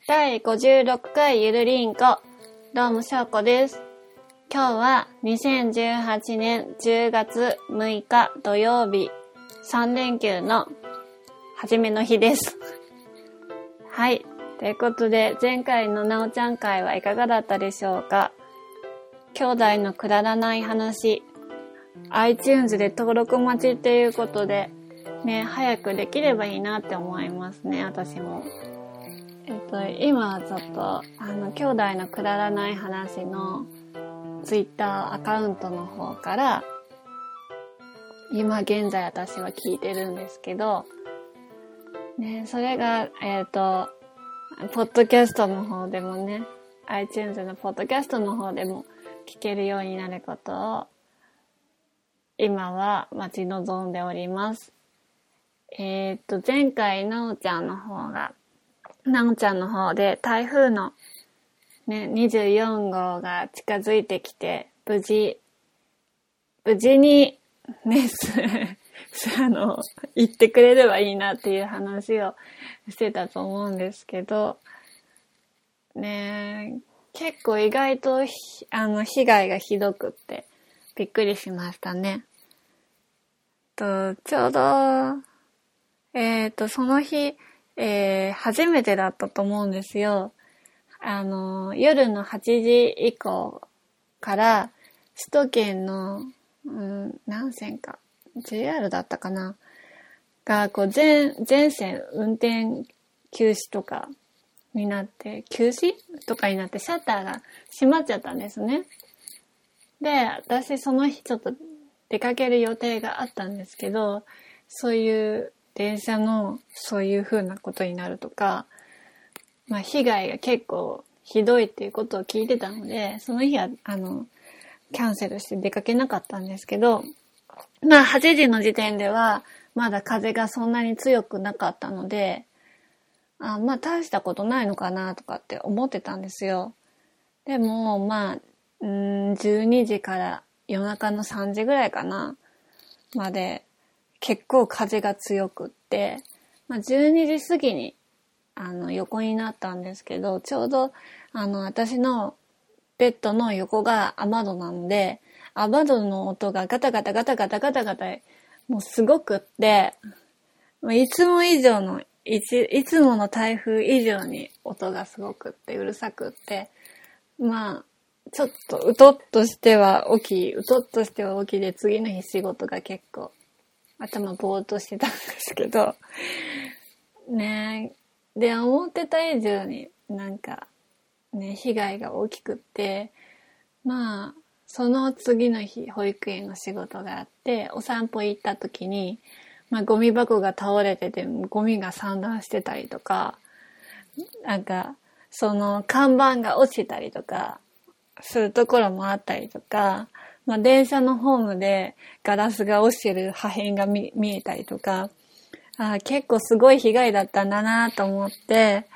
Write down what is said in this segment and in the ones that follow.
第56回ゆるりんこ。どうも、しょうこです。今日は2018年10月6日土曜日、3連休の初めの日です。はい。ということで、前回のなおちゃん会はいかがだったでしょうか？兄弟のくだらない話、iTunes で登録待ちっていうことで、ね、早くできればいいなって思いますね、私も。えっと、今ちょっと、あの、兄弟のくだらない話の Twitter アカウントの方から、今現在私は聞いてるんですけど、ね、それが、えっ、と、ポッドキャストの方でもね、iTunes のポッドキャストの方でも聞けるようになることを、今は待ち望んでおります。えっ、と、前回、なおちゃんの方が、なおちゃんの方で台風のね、24号が近づいてきて、無事、無事に、ね、あの、行ってくれればいいなっていう話をしてたと思うんですけど、ね結構意外と、あの、被害がひどくって、びっくりしましたね。と、ちょうど、えっ、と、その日、えー初めてだったと思うんですよ。あの、夜の8時以降から、首都圏の、うん、何線か、JR だったかなが、こう、全、全線運転休止とかになって、休止とかになって、シャッターが閉まっちゃったんですね。で、私その日ちょっと出かける予定があったんですけど、そういう電車のそういう風なことになるとか、まあ被害が結構ひどいっていうことを聞いてたので、その日はあの、キャンセルして出かけなかったんですけど、まあ8時の時点ではまだ風がそんなに強くなかったので、あまあ大したことないのかなとかって思ってたんですよ。でもまあ、うーん、12時から夜中の3時ぐらいかな、まで結構風が強くって、まあ、12時過ぎにあの横になったんですけど、ちょうどあの私のベッドの横が雨戸なので、雨戸の音がガタガタガタガタガタガタ、もうすごくって、まいつも以上の、いいつもの台風以上に音がすごくって、うるさくって、まあ、ちょっとうとっとしては起き、うとっとしては起きで次の日仕事が結構頭ぼーっとしてたんですけど、ね。で、思ってた以上になんか、ね、被害が大きくって、まあ、その次の日、保育園の仕事があって、お散歩行った時に、まあ、ゴミ箱が倒れてて、ゴミが散乱してたりとか、なんか、その看板が落ちたりとか、するところもあったりとか、まあ、電車のホームでガラスが落ちてる破片が見えたりとか、あ結構すごい被害だったんだなと思って、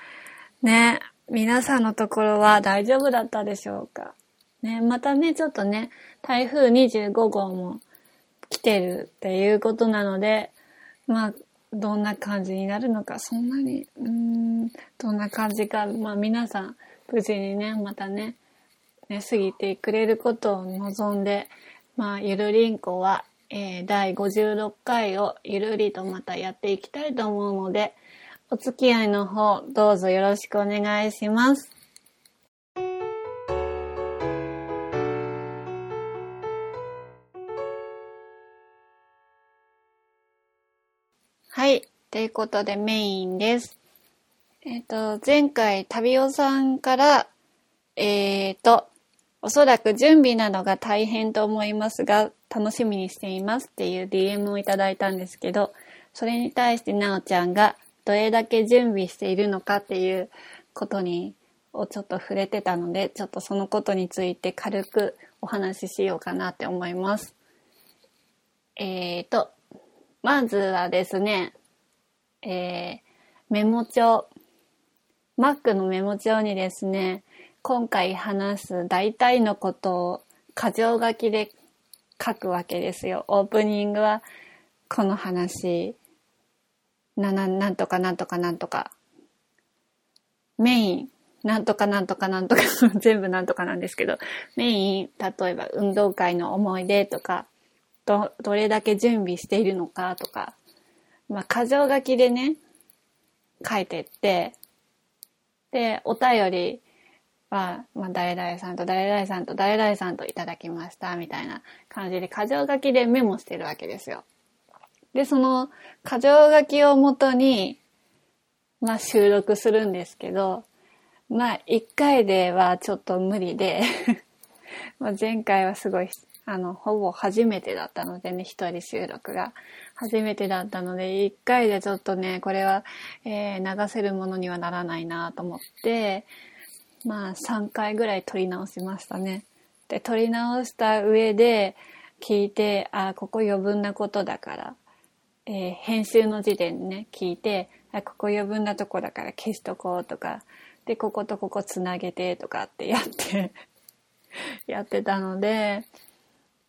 ね、皆さんのところは大丈夫だったでしょうか？ね、またね、ちょっとね、台風25号も来てるっていうことなので、まあ、どんな感じになるのか、そんなに、うん、どんな感じか、まあ皆さん、無事にね、またね、ね、過ぎてくれることを望んで、まあ、ゆるりんこは、えー第56回をゆるりとまたやっていきたいと思うので、お付き合いの方、どうぞよろしくお願いします。はい。ということでメインです。えっ、と、前回、旅尾さんから、えっ、と、おそらく準備などが大変と思いますが、楽しみにしていますっていう DM をいただいたんですけど、それに対してなおちゃんがどれだけ準備しているのかっていうことに、をちょっと触れてたので、ちょっとそのことについて軽くお話ししようかなって思います。えーと、まずはですね、えー、メモ帳。Mac のメモ帳にですね、今回話す大体のことを箇条書きで書くわけですよ。オープニングはこの話、な、な、なんとかなんとかなんとか。メイン、なんとかなんとかなんとか。全部なんとかなんですけど、メイン、例えば運動会の思い出とか、ど、どれだけ準備しているのかとか、まあ、箇条書きでね、書いてって、で、お便りは、まあ、誰々さんと誰々さんと誰々さんといただきました、みたいな感じで、箇条書きでメモしてるわけですよ。で、その箇条書きをもとに、まあ、収録するんですけど、まあ、一回ではちょっと無理で ま前回はすごい、あの、ほぼ初めてだったのでね、一人収録が。初めてだったので、一回でちょっとね、これは、えー、流せるものにはならないなと思って、まあ、3回ぐらい撮り直しましたね。で、撮り直した上で、聞いて、あ、ここ余分なことだから、えー、編集の時点でね、聞いて、あ、ここ余分なとこだから消しとこうとか、で、こことここつなげてとかってやって やってたので、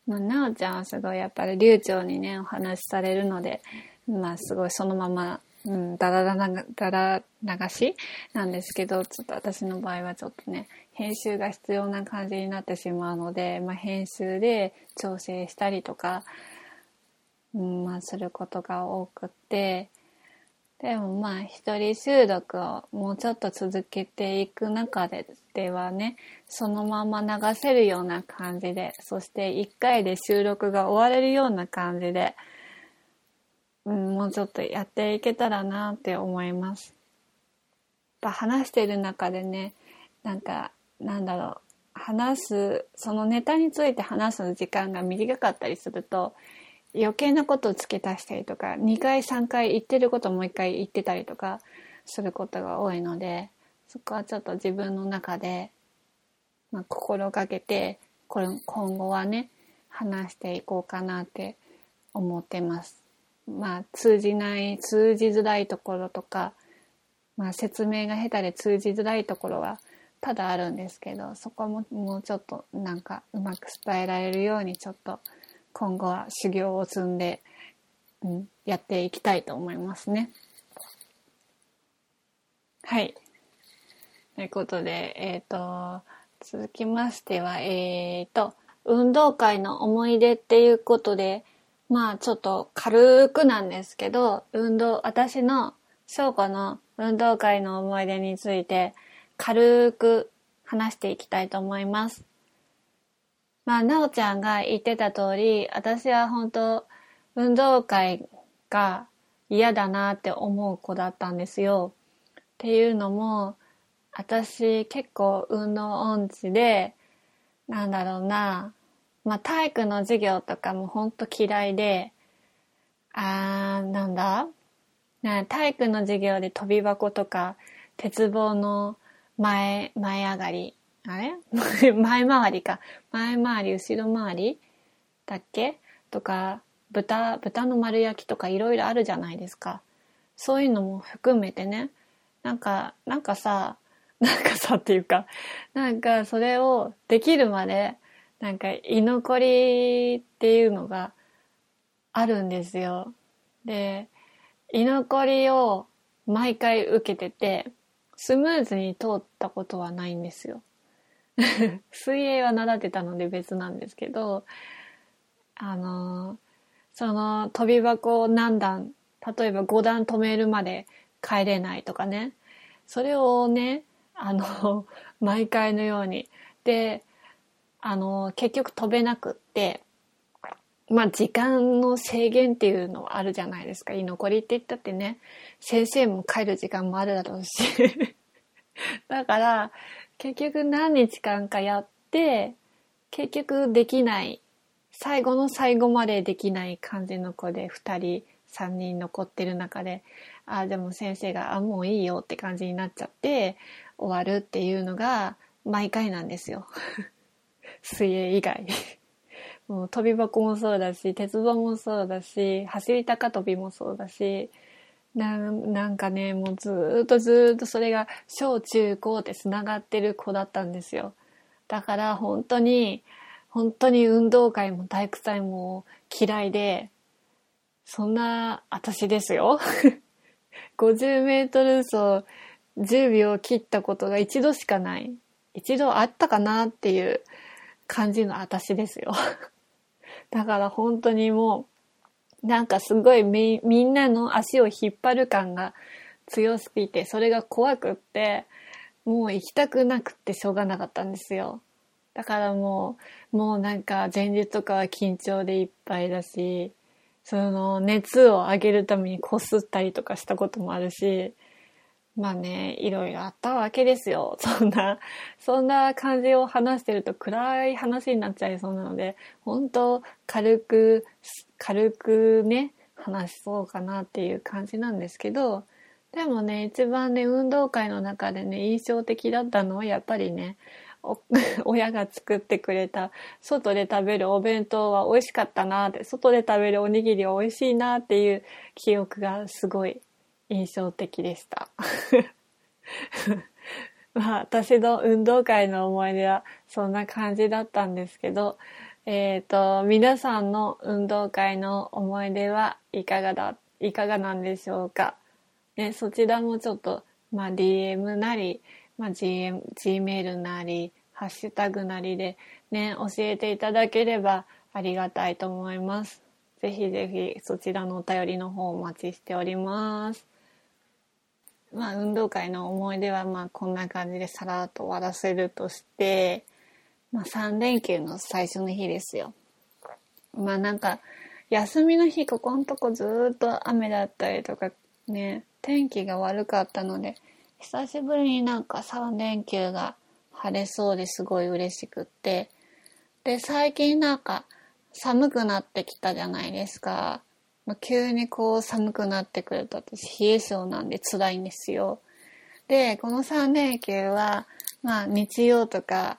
まあ、なおちゃんはすごいやっぱり流暢にね、お話しされるので、まあすごいそのまま、うん、だらだら、だら流しなんですけど、ちょっと私の場合はちょっとね、編集が必要な感じになってしまうので、まあ編集で調整したりとか、うん、まあすることが多くって、でもまあ一人収録をもうちょっと続けていく中でではね、そのまま流せるような感じで、そして一回で収録が終われるような感じで、うん、もうちょっとやっていけたらなって思います。やっぱ話してる中でね、なんか、なんだろう、話す、そのネタについて話す時間が短かったりすると、余計なことを付け足したりとか、2回3回言ってることもう1回言ってたりとかすることが多いので、そこはちょっと自分の中で、まあ、心がけて、これ今後はね、話していこうかなって思ってます。まあ、通じない、通じづらいところとか、まあ、説明が下手で通じづらいところはただあるんですけど、そこももうちょっとなんかうまく伝えられるようにちょっと今後は修行を積んで、うん、やっていきたいと思いますね。はい。ということで、えっ、ー、と、続きましては、えっ、ー、と、運動会の思い出っていうことで、まあちょっと軽くなんですけど、運動、私の翔子の運動会の思い出について軽く話していきたいと思います。まあ、なおちゃんが言ってた通り、私は本当運動会が嫌だなって思う子だったんですよ。っていうのも、私結構運動音痴で、なんだろうな、まあ体育の授業とかもほんと嫌いで、あー、なんだ？体育の授業で飛び箱とか、鉄棒の前、前上がりあれ？前回りか。前回り、後ろ回りだっけ？とか、豚、豚の丸焼きとかいろいろあるじゃないですか。そういうのも含めてね。なんか、なんかさ、なんかさっていうか、なんかそれをできるまで、なんか居残りっていうのがあるんですよ。で、居残りを毎回受けてて、スムーズに通ったことはないんですよ。水泳は習ってたので別なんですけど、あの、その飛び箱を何段、例えば5段止めるまで帰れないとかね、それをね、あの、毎回のように。で、あの、結局飛べなくって、まあ時間の制限っていうのはあるじゃないですか。居残りって言ったってね、先生も帰る時間もあるだろうし。だから、結局何日間かやって、結局できない、最後の最後までできない感じの子で2人、3人残ってる中で、ああ、でも先生が、あ、もういいよって感じになっちゃって終わるっていうのが毎回なんですよ。水泳以外。もう飛び箱もそうだし、鉄棒もそうだし、走り高跳びもそうだし、ななんかね、もうずっとずっとそれが小中高って繋がってる子だったんですよ。だから本当に、本当に運動会も体育祭も嫌いで、そんな私ですよ。50メートル走10秒切ったことが一度しかない。一度あったかなっていう感じの私ですよ。だから本当にもう、なんかすごいみんなの足を引っ張る感が強すぎて、それが怖くって、もう行きたくなくってしょうがなかったんですよ。だからもう、もうなんか前日とかは緊張でいっぱいだし、その熱を上げるためにこすったりとかしたこともあるし、まあね、いろいろあったわけですよ。そんな、そんな感じを話してると暗い話になっちゃいそうなので、本当軽く、軽くね、話しそうかなっていう感じなんですけど、でもね、一番ね、運動会の中でね、印象的だったのはやっぱりね、親が作ってくれた外で食べるお弁当は美味しかったなって外で食べるおにぎりは美味しいなっていう記憶がすごい印象的でした まあ私の運動会の思い出はそんな感じだったんですけどえっ、ー、と皆さんの運動会の思い出はいかがだいかがなんでしょうか、ね、そちらもちょっと、まあ、DM なりまあ、GM、Gmail なり、ハッシュタグなりでね、教えていただければありがたいと思います。ぜひぜひそちらのお便りの方お待ちしております。まあ、運動会の思い出はまあこんな感じでさらっと終わらせるとして、まあ3連休の最初の日ですよ。まあなんか、休みの日ここのとこずっと雨だったりとかね、天気が悪かったので、久しぶりになんか3連休が晴れそうですごい嬉しくって。で、最近なんか寒くなってきたじゃないですか。ま急にこう寒くなってくると私冷え性なんで辛いんですよ。で、この3連休は、まあ日曜とか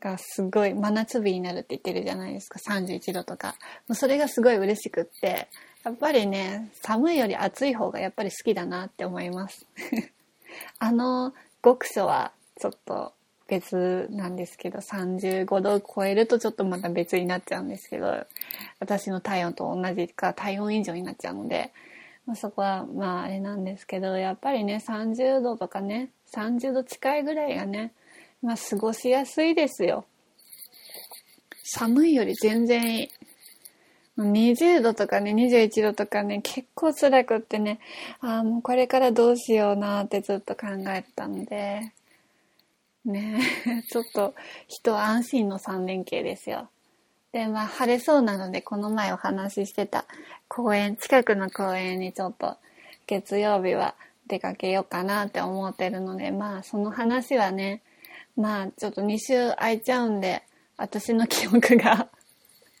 がすごい真夏日になるって言ってるじゃないですか。31度とか。もうそれがすごい嬉しくって、やっぱりね、寒いより暑い方がやっぱり好きだなって思います。あの極暑はちょっと別なんですけど、35度を超えるとちょっとまた別になっちゃうんですけど、私の体温と同じか体温以上になっちゃうので、まあ、そこはまああれなんですけど、やっぱりね、30度とかね、30度近いぐらいがね、まあ過ごしやすいですよ。寒いより全然いい。20度とかね、21度とかね、結構辛くってね、ああ、もうこれからどうしようなってずっと考えてたので、ねえ ちょっと人安心の3連休ですよ。で、まあ晴れそうなので、この前お話ししてた公園、近くの公園にちょっと月曜日は出かけようかなって思ってるので、まあその話はね、まあちょっと2週空いちゃうんで、私の記憶が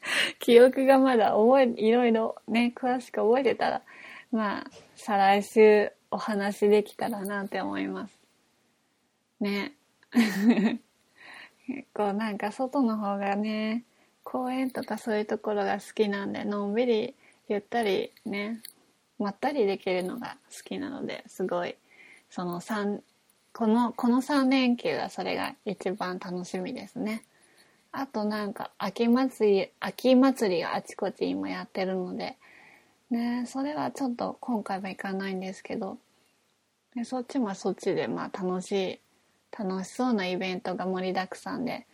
記憶がまだ覚え、いろいろね、詳しく覚えてたら、まあ、再来週お話できたらなって思います。ね。結構なんか外の方がね、公園とかそういうところが好きなんで、のんびりゆったりね、まったりできるのが好きなので、すごい、その3、この、この3連休がそれが一番楽しみですね。あとなんか秋祭り、秋祭りがあちこち今やってるので、ね、それはちょっと今回は行かないんですけど、でそっちもそっちでまあ楽しい、楽しそうなイベントが盛りだくさんで、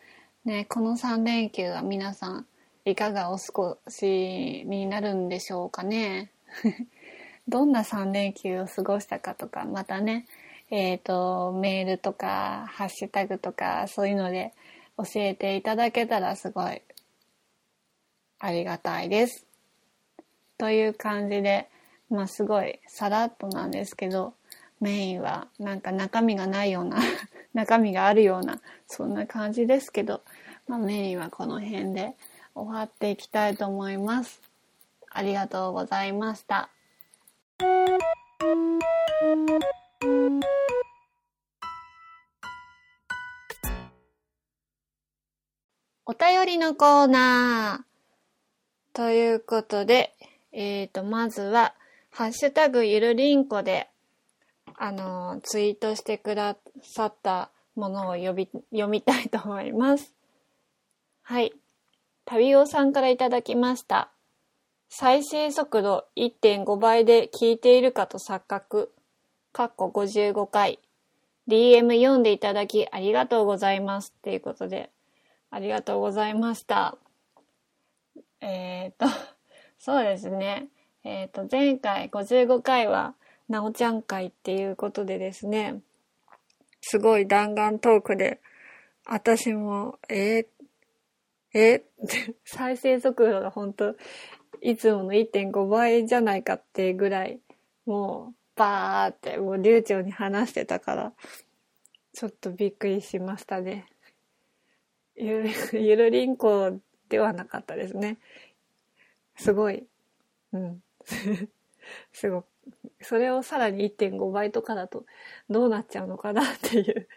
ね、この3連休は皆さんいかがお過ごしになるんでしょうかね。どんな3連休を過ごしたかとか、またね、えっ、ー、と、メールとか、ハッシュタグとか、そういうので教えていただけたらすごいありがたいです。という感じで、まあすごいさらっとなんですけど、メインはなんか中身がないような 中身があるような、そんな感じですけど、まあメインはこの辺で終わっていきたいと思います。ありがとうございました。お便りのコーナー。ということで、えっ、ー、と、まずは、ハッシュタグゆるりんこで、あの、ツイートしてくださったものを呼び、読みたいと思います。はい。旅尾さんからいただきました。再生速度1.5倍で聞いているかと錯覚。かっこ55回。DM 読んでいただきありがとうございますっていうことで、ありがとうございました。えっ、ー、と、そうですね。えっ、ー、と、前回55回は、なおちゃん会っていうことでですね、すごい弾丸トークで、私も、えー、え 再生速度が本当いつもの1.5倍じゃないかってぐらい、もう、バーって、もう流暢に話してたから、ちょっとびっくりしましたね。ゆる、ゆるりんこではなかったですね。すごい。うん。すごく。それをさらに1.5倍とかだとどうなっちゃうのかなっていう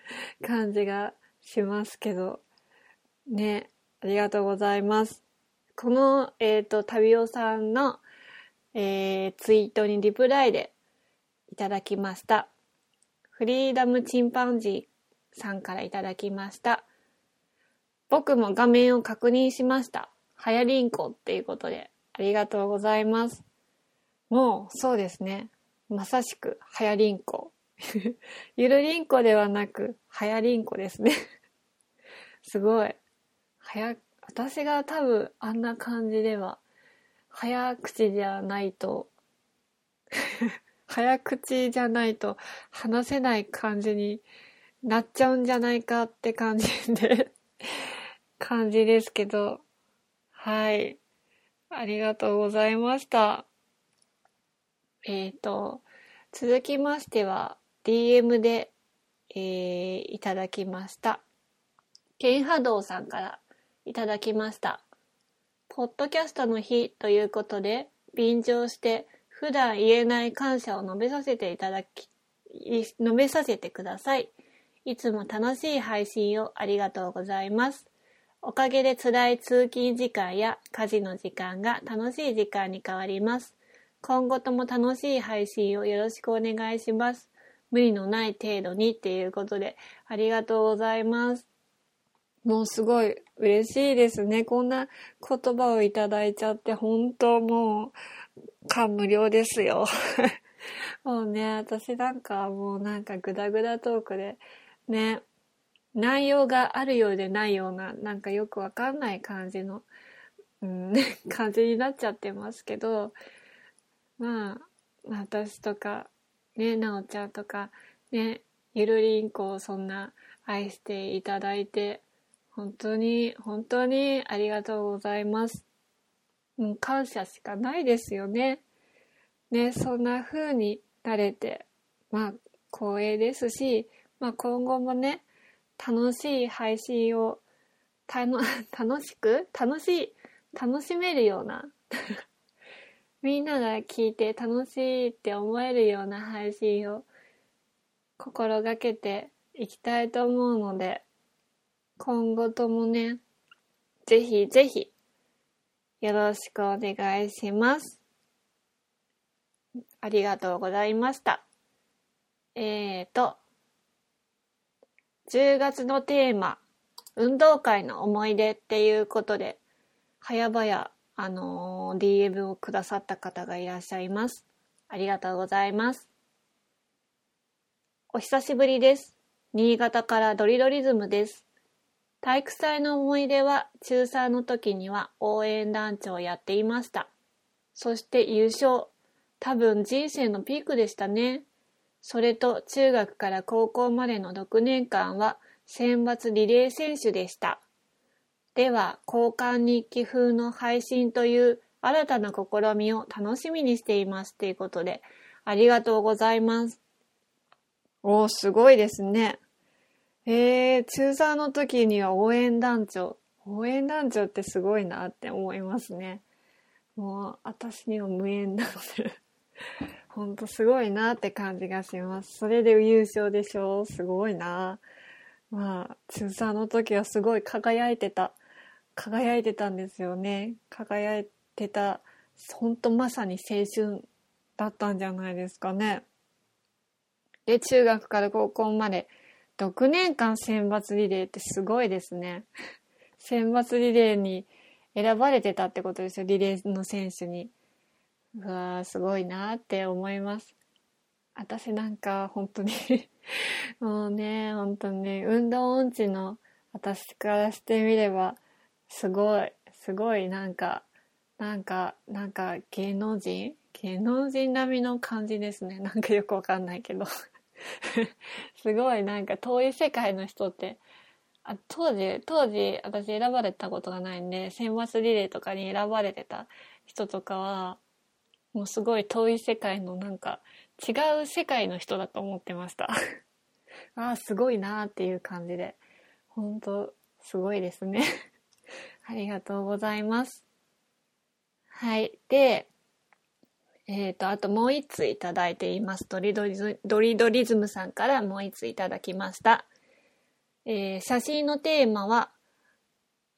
感じがしますけど。ね。ありがとうございます。この、えっ、ー、と、旅オさんの、えー、ツイートにリプライでいただきました。フリーダムチンパンジーさんからいただきました。僕も画面を確認しました。はやりんこっていうことで、ありがとうございます。もう、そうですね。まさしく、はやりんこ。ゆるりんこではなく、はやりんこですね すごい。はや、私が多分あんな感じでは、早口じゃないと 早口じゃないと話せない感じになっちゃうんじゃないかって感じで感じですけど、はい。ありがとうございました。えっ、ー、と、続きましては、DM で、えー、いただきました。ケンハドウさんからいただきました。ポッドキャストの日ということで、便乗して普段言えない感謝を述べさせていただき、述べさせてください。いつも楽しい配信をありがとうございます。おかげで辛い通勤時間や家事の時間が楽しい時間に変わります。今後とも楽しい配信をよろしくお願いします。無理のない程度にっていうことでありがとうございます。もうすごい嬉しいですね。こんな言葉をいただいちゃって本当もう感無量ですよ。もうね、私なんかもうなんかグダグダトークで、ね、内容があるようでないような、なんかよくわかんない感じの、うん、感じになっちゃってますけど、まあ、私とか、ね、なおちゃんとか、ね、ゆるりんこをそんな愛していただいて、本当に、本当にありがとうございます。もう感謝しかないですよね。ね、そんな風になれて、まあ、光栄ですし、まあ今後もね、楽しい配信を、楽しく楽しい、楽しめるようなみんなが聞いて楽しいって思えるような配信を心がけていきたいと思うので、今後ともね、ぜひぜひよろしくお願いします。ありがとうございました。えーと、10月のテーマ、運動会の思い出っていうことで、早々、あのー、DM をくださった方がいらっしゃいます。ありがとうございます。お久しぶりです。新潟からドリドリズムです。体育祭の思い出は中3の時には応援団長をやっていました。そして優勝。多分人生のピークでしたね。それと中学から高校までの6年間は選抜リレー選手でした。では、交換日記風の配信という新たな試みを楽しみにしていますということで、ありがとうございます。おー、すごいですね。えー、中3の時には応援団長。応援団長ってすごいなって思いますね。もう、私には無縁なので ほんとすごいなって感じがします。それで優勝でしょうすごいな。まあ、中3の時はすごい輝いてた。輝いてたんですよね。輝いてた。ほんとまさに青春だったんじゃないですかね。で、中学から高校まで6年間選抜リレーってすごいですね。選抜リレーに選ばれてたってことですよ、リレーの選手に。うわー、すごいなって思います。私なんか本当に もうね、本当に、運動音痴の私からしてみれば、すごい、すごいなんか、なんか、なんか芸能人？芸能人並みの感じですね。なんかよくわかんないけど。すごいなんか遠い世界の人って、あ当時、当時私選ばれたことがないんで、選抜リレーとかに選ばれてた人とかは、もうすごい遠い世界のなんか違う世界の人だと思ってました。ああ、すごいなーっていう感じで。本当すごいですね。ありがとうございます。はい。で、えっ、ー、と、あともう一ついただいています。ドリドリズドリドリズムさんからもう一ついただきました。えー、写真のテーマは、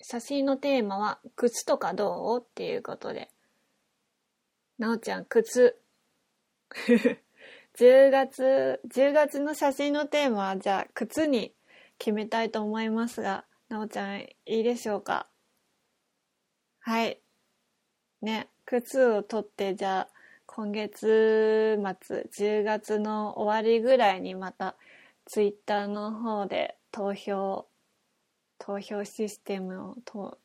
写真のテーマは、靴とかどう？っていうことで。なおちゃん、靴。10月、10月の写真のテーマは、じゃあ、靴に決めたいと思いますが、なおちゃん、いいでしょうか？はい。ね、靴を取って、じゃあ、今月末、10月の終わりぐらいにまた、ツイッターの方で投票、投票システムを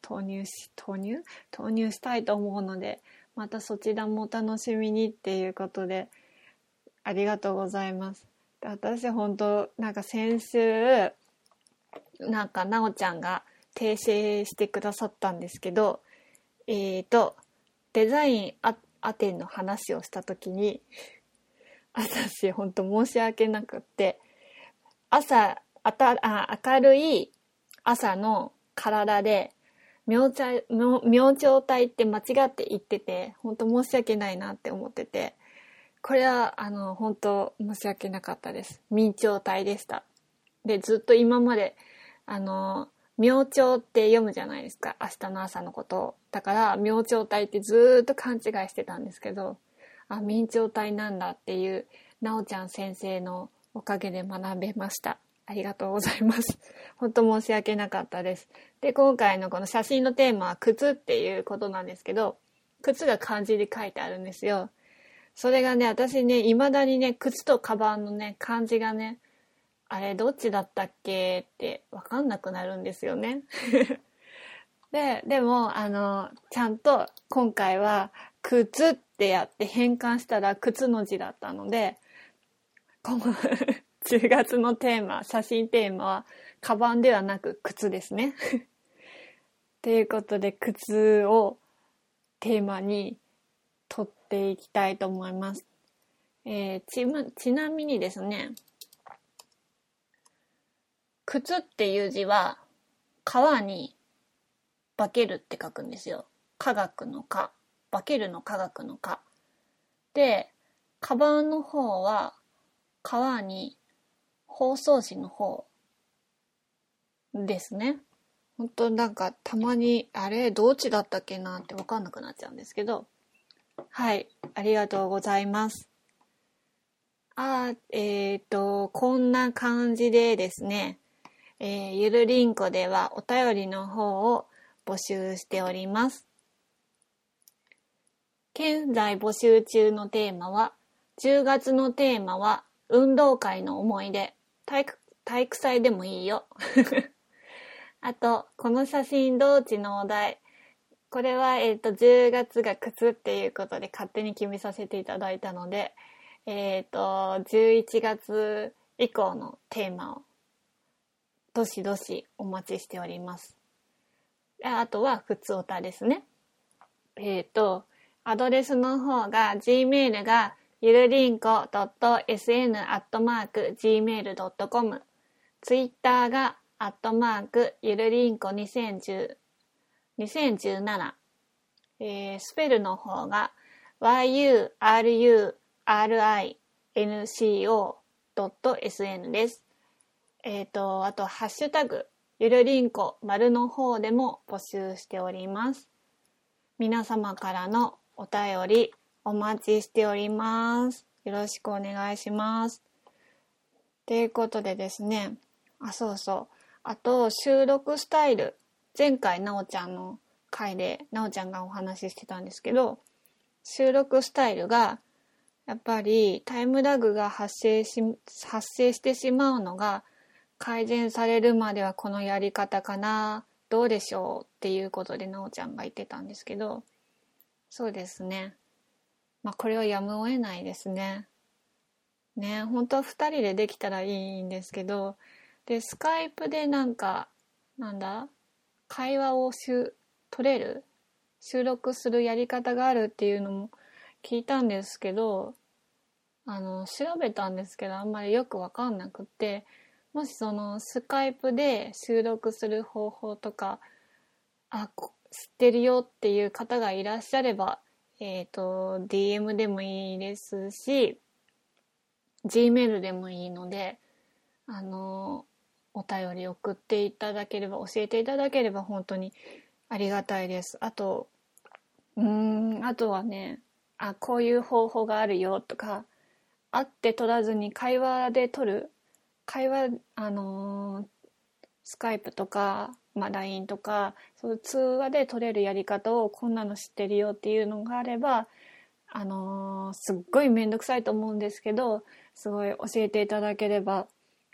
投入し、投入投入したいと思うので、またそちらもお楽しみにっていうことで、ありがとうございます。私本当なんか先週、なんかなおちゃんが訂正してくださったんですけど、えっ、ー、と、デザインあアテンの話をした時に、私本当申し訳なくって、朝、あたあ明るい朝の体で明朝明朝体って間違って言ってて本当申し訳ないなって思っててこれはあの本当申し訳なかったです。明朝体でした。でずっと今まであの明朝って読むじゃないですか。明日の朝のことを。だから明朝体ってずっと勘違いしてたんですけどあ明朝体なんだっていうなおちゃん先生のおかげで学べましたありがとうございます。本当申し訳なかったです。で、今回のこの写真のテーマは靴っていうことなんですけど、靴が漢字で書いてあるんですよ。それがね、私ね、未だにね、靴とカバンのね、漢字がね、あれ、どっちだったっけってわかんなくなるんですよね。で、でも、あの、ちゃんと今回は、靴ってやって変換したら靴の字だったので、10月のテーマ、写真テーマは、カバンではなく靴ですね。ということで、靴をテーマに取っていきたいと思います。えー、ちま、ちなみにですね、靴っていう字は、川に化けるって書くんですよ。科学の科。化けるの科学の科。で、カバンの方は、川に放送紙の方ですね。本当なんかたまに、あれ、どっちだったっけなってわかんなくなっちゃうんですけど。はい、ありがとうございます。あえっ、ー、と、こんな感じでですね、えー、ゆるりんこではお便りの方を募集しております。現在募集中のテーマは、10月のテーマは、運動会の思い出体育、体育祭でもいいよ。あと、この写真同地のお題。これは、えっ、ー、と、10月が靴っていうことで勝手に決めさせていただいたので、えっ、ー、と、11月以降のテーマを、どしどしお待ちしております。あとは、普通歌ですね。えっ、ー、と、アドレスの方が、gmail がゆるりんこ .sn.gmail.com ツイッターがアットマークゆるりんこ2010 2017、えー、スペルの方が yurinco.sn です。えっ、ー、と、あと、ハッシュタグ、ゆるりんこ丸の方でも募集しております。皆様からのお便り、お待ちしております。よろしくお願いします。ということでですね、あ、そうそう。あと、収録スタイル。前回、なおちゃんの回で、なおちゃんがお話ししてたんですけど、収録スタイルが、やっぱりタイムラグが発生し、発生してしまうのが改善されるまではこのやり方かな、どうでしょうっていうことでなおちゃんが言ってたんですけど、そうですね。まあこれはやむを得ないですね。ね、本当は2人でできたらいいんですけど、で、スカイプでなんか、なんだ？会話をしゅ取れる？収録するやり方があるっていうのも聞いたんですけど、あの、調べたんですけど、あんまりよくわかんなくって、もしそのスカイプで収録する方法とか、あ、知ってるよっていう方がいらっしゃれば、えっ、ー、と、DM でもいいですし、Gmail でもいいので、あの、お便り送っていただければ、教えていただければ本当にありがたいです。あと、うん、あとはね、あ、こういう方法があるよとか、会って取らずに会話で取る、会話、あのー、スカイプとか、まあ、LINE とか、そういう通話で取れるやり方をこんなの知ってるよっていうのがあれば、あのー、すっごいめんどくさいと思うんですけど、すごい教えていただければ、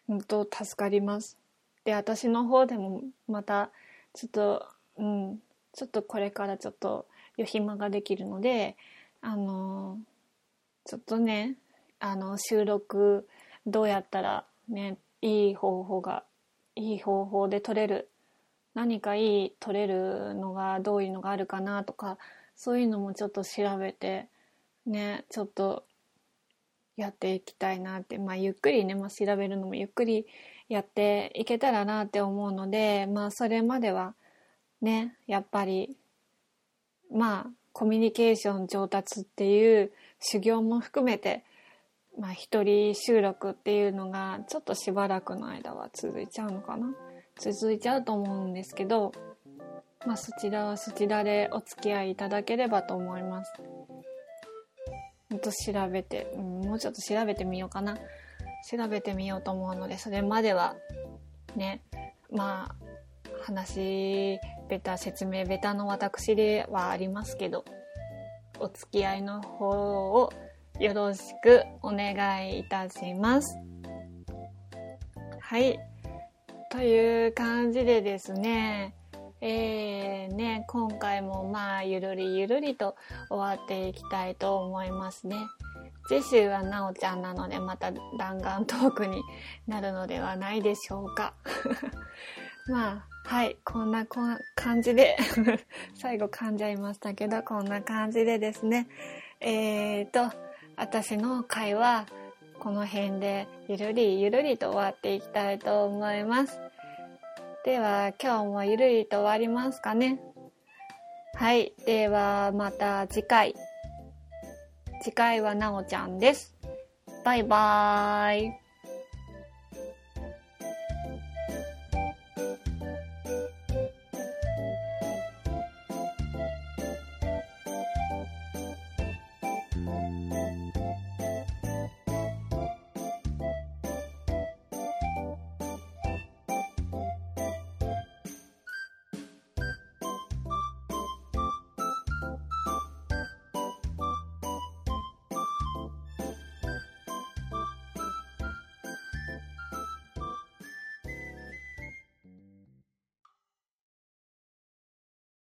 本当助かります。で、私の方でもまた、ちょっと、うん、ちょっとこれからちょっと余暇ができるので、あのー、ちょっとね、あの、収録どうやったらね、いい方法が、いい方法で撮れる、何かいい撮れるのがどういうのがあるかなとか、そういうのもちょっと調べて、ね、ちょっとやっていきたいなって、まあゆっくりね、まあ調べるのもゆっくりやっていけたらなって思うので、まあそれまではね、やっぱり、まあコミュニケーション上達っていう修行も含めて、まあ一人収録っていうのがちょっとしばらくの間は続いちゃうのかな続いちゃうと思うんですけど、まあそちらはそちらでお付き合いいただければと思います。ほんと調べて、うん、もうちょっと調べてみようかな。調べてみようと思うので、それまでは、ね、まあ、話、ベタ、説明ベタの私ではありますけど、お付き合いの方をよろしくお願いいたします。はい。という感じでですね、えー、ね、今回もまあ、ゆるりゆるりと終わっていきたいと思いますね。次週はなおちゃんなので、また弾丸トークになるのではないでしょうか。まあ、はい、こんな感じで 最後噛んじゃいましたけど、こんな感じでですね、えーと、私の会はこの辺でゆるりゆるりと終わっていきたいと思います。では今日もゆるりと終わりますかね。はい。ではまた次回。次回はなおちゃんです。バイバーイ。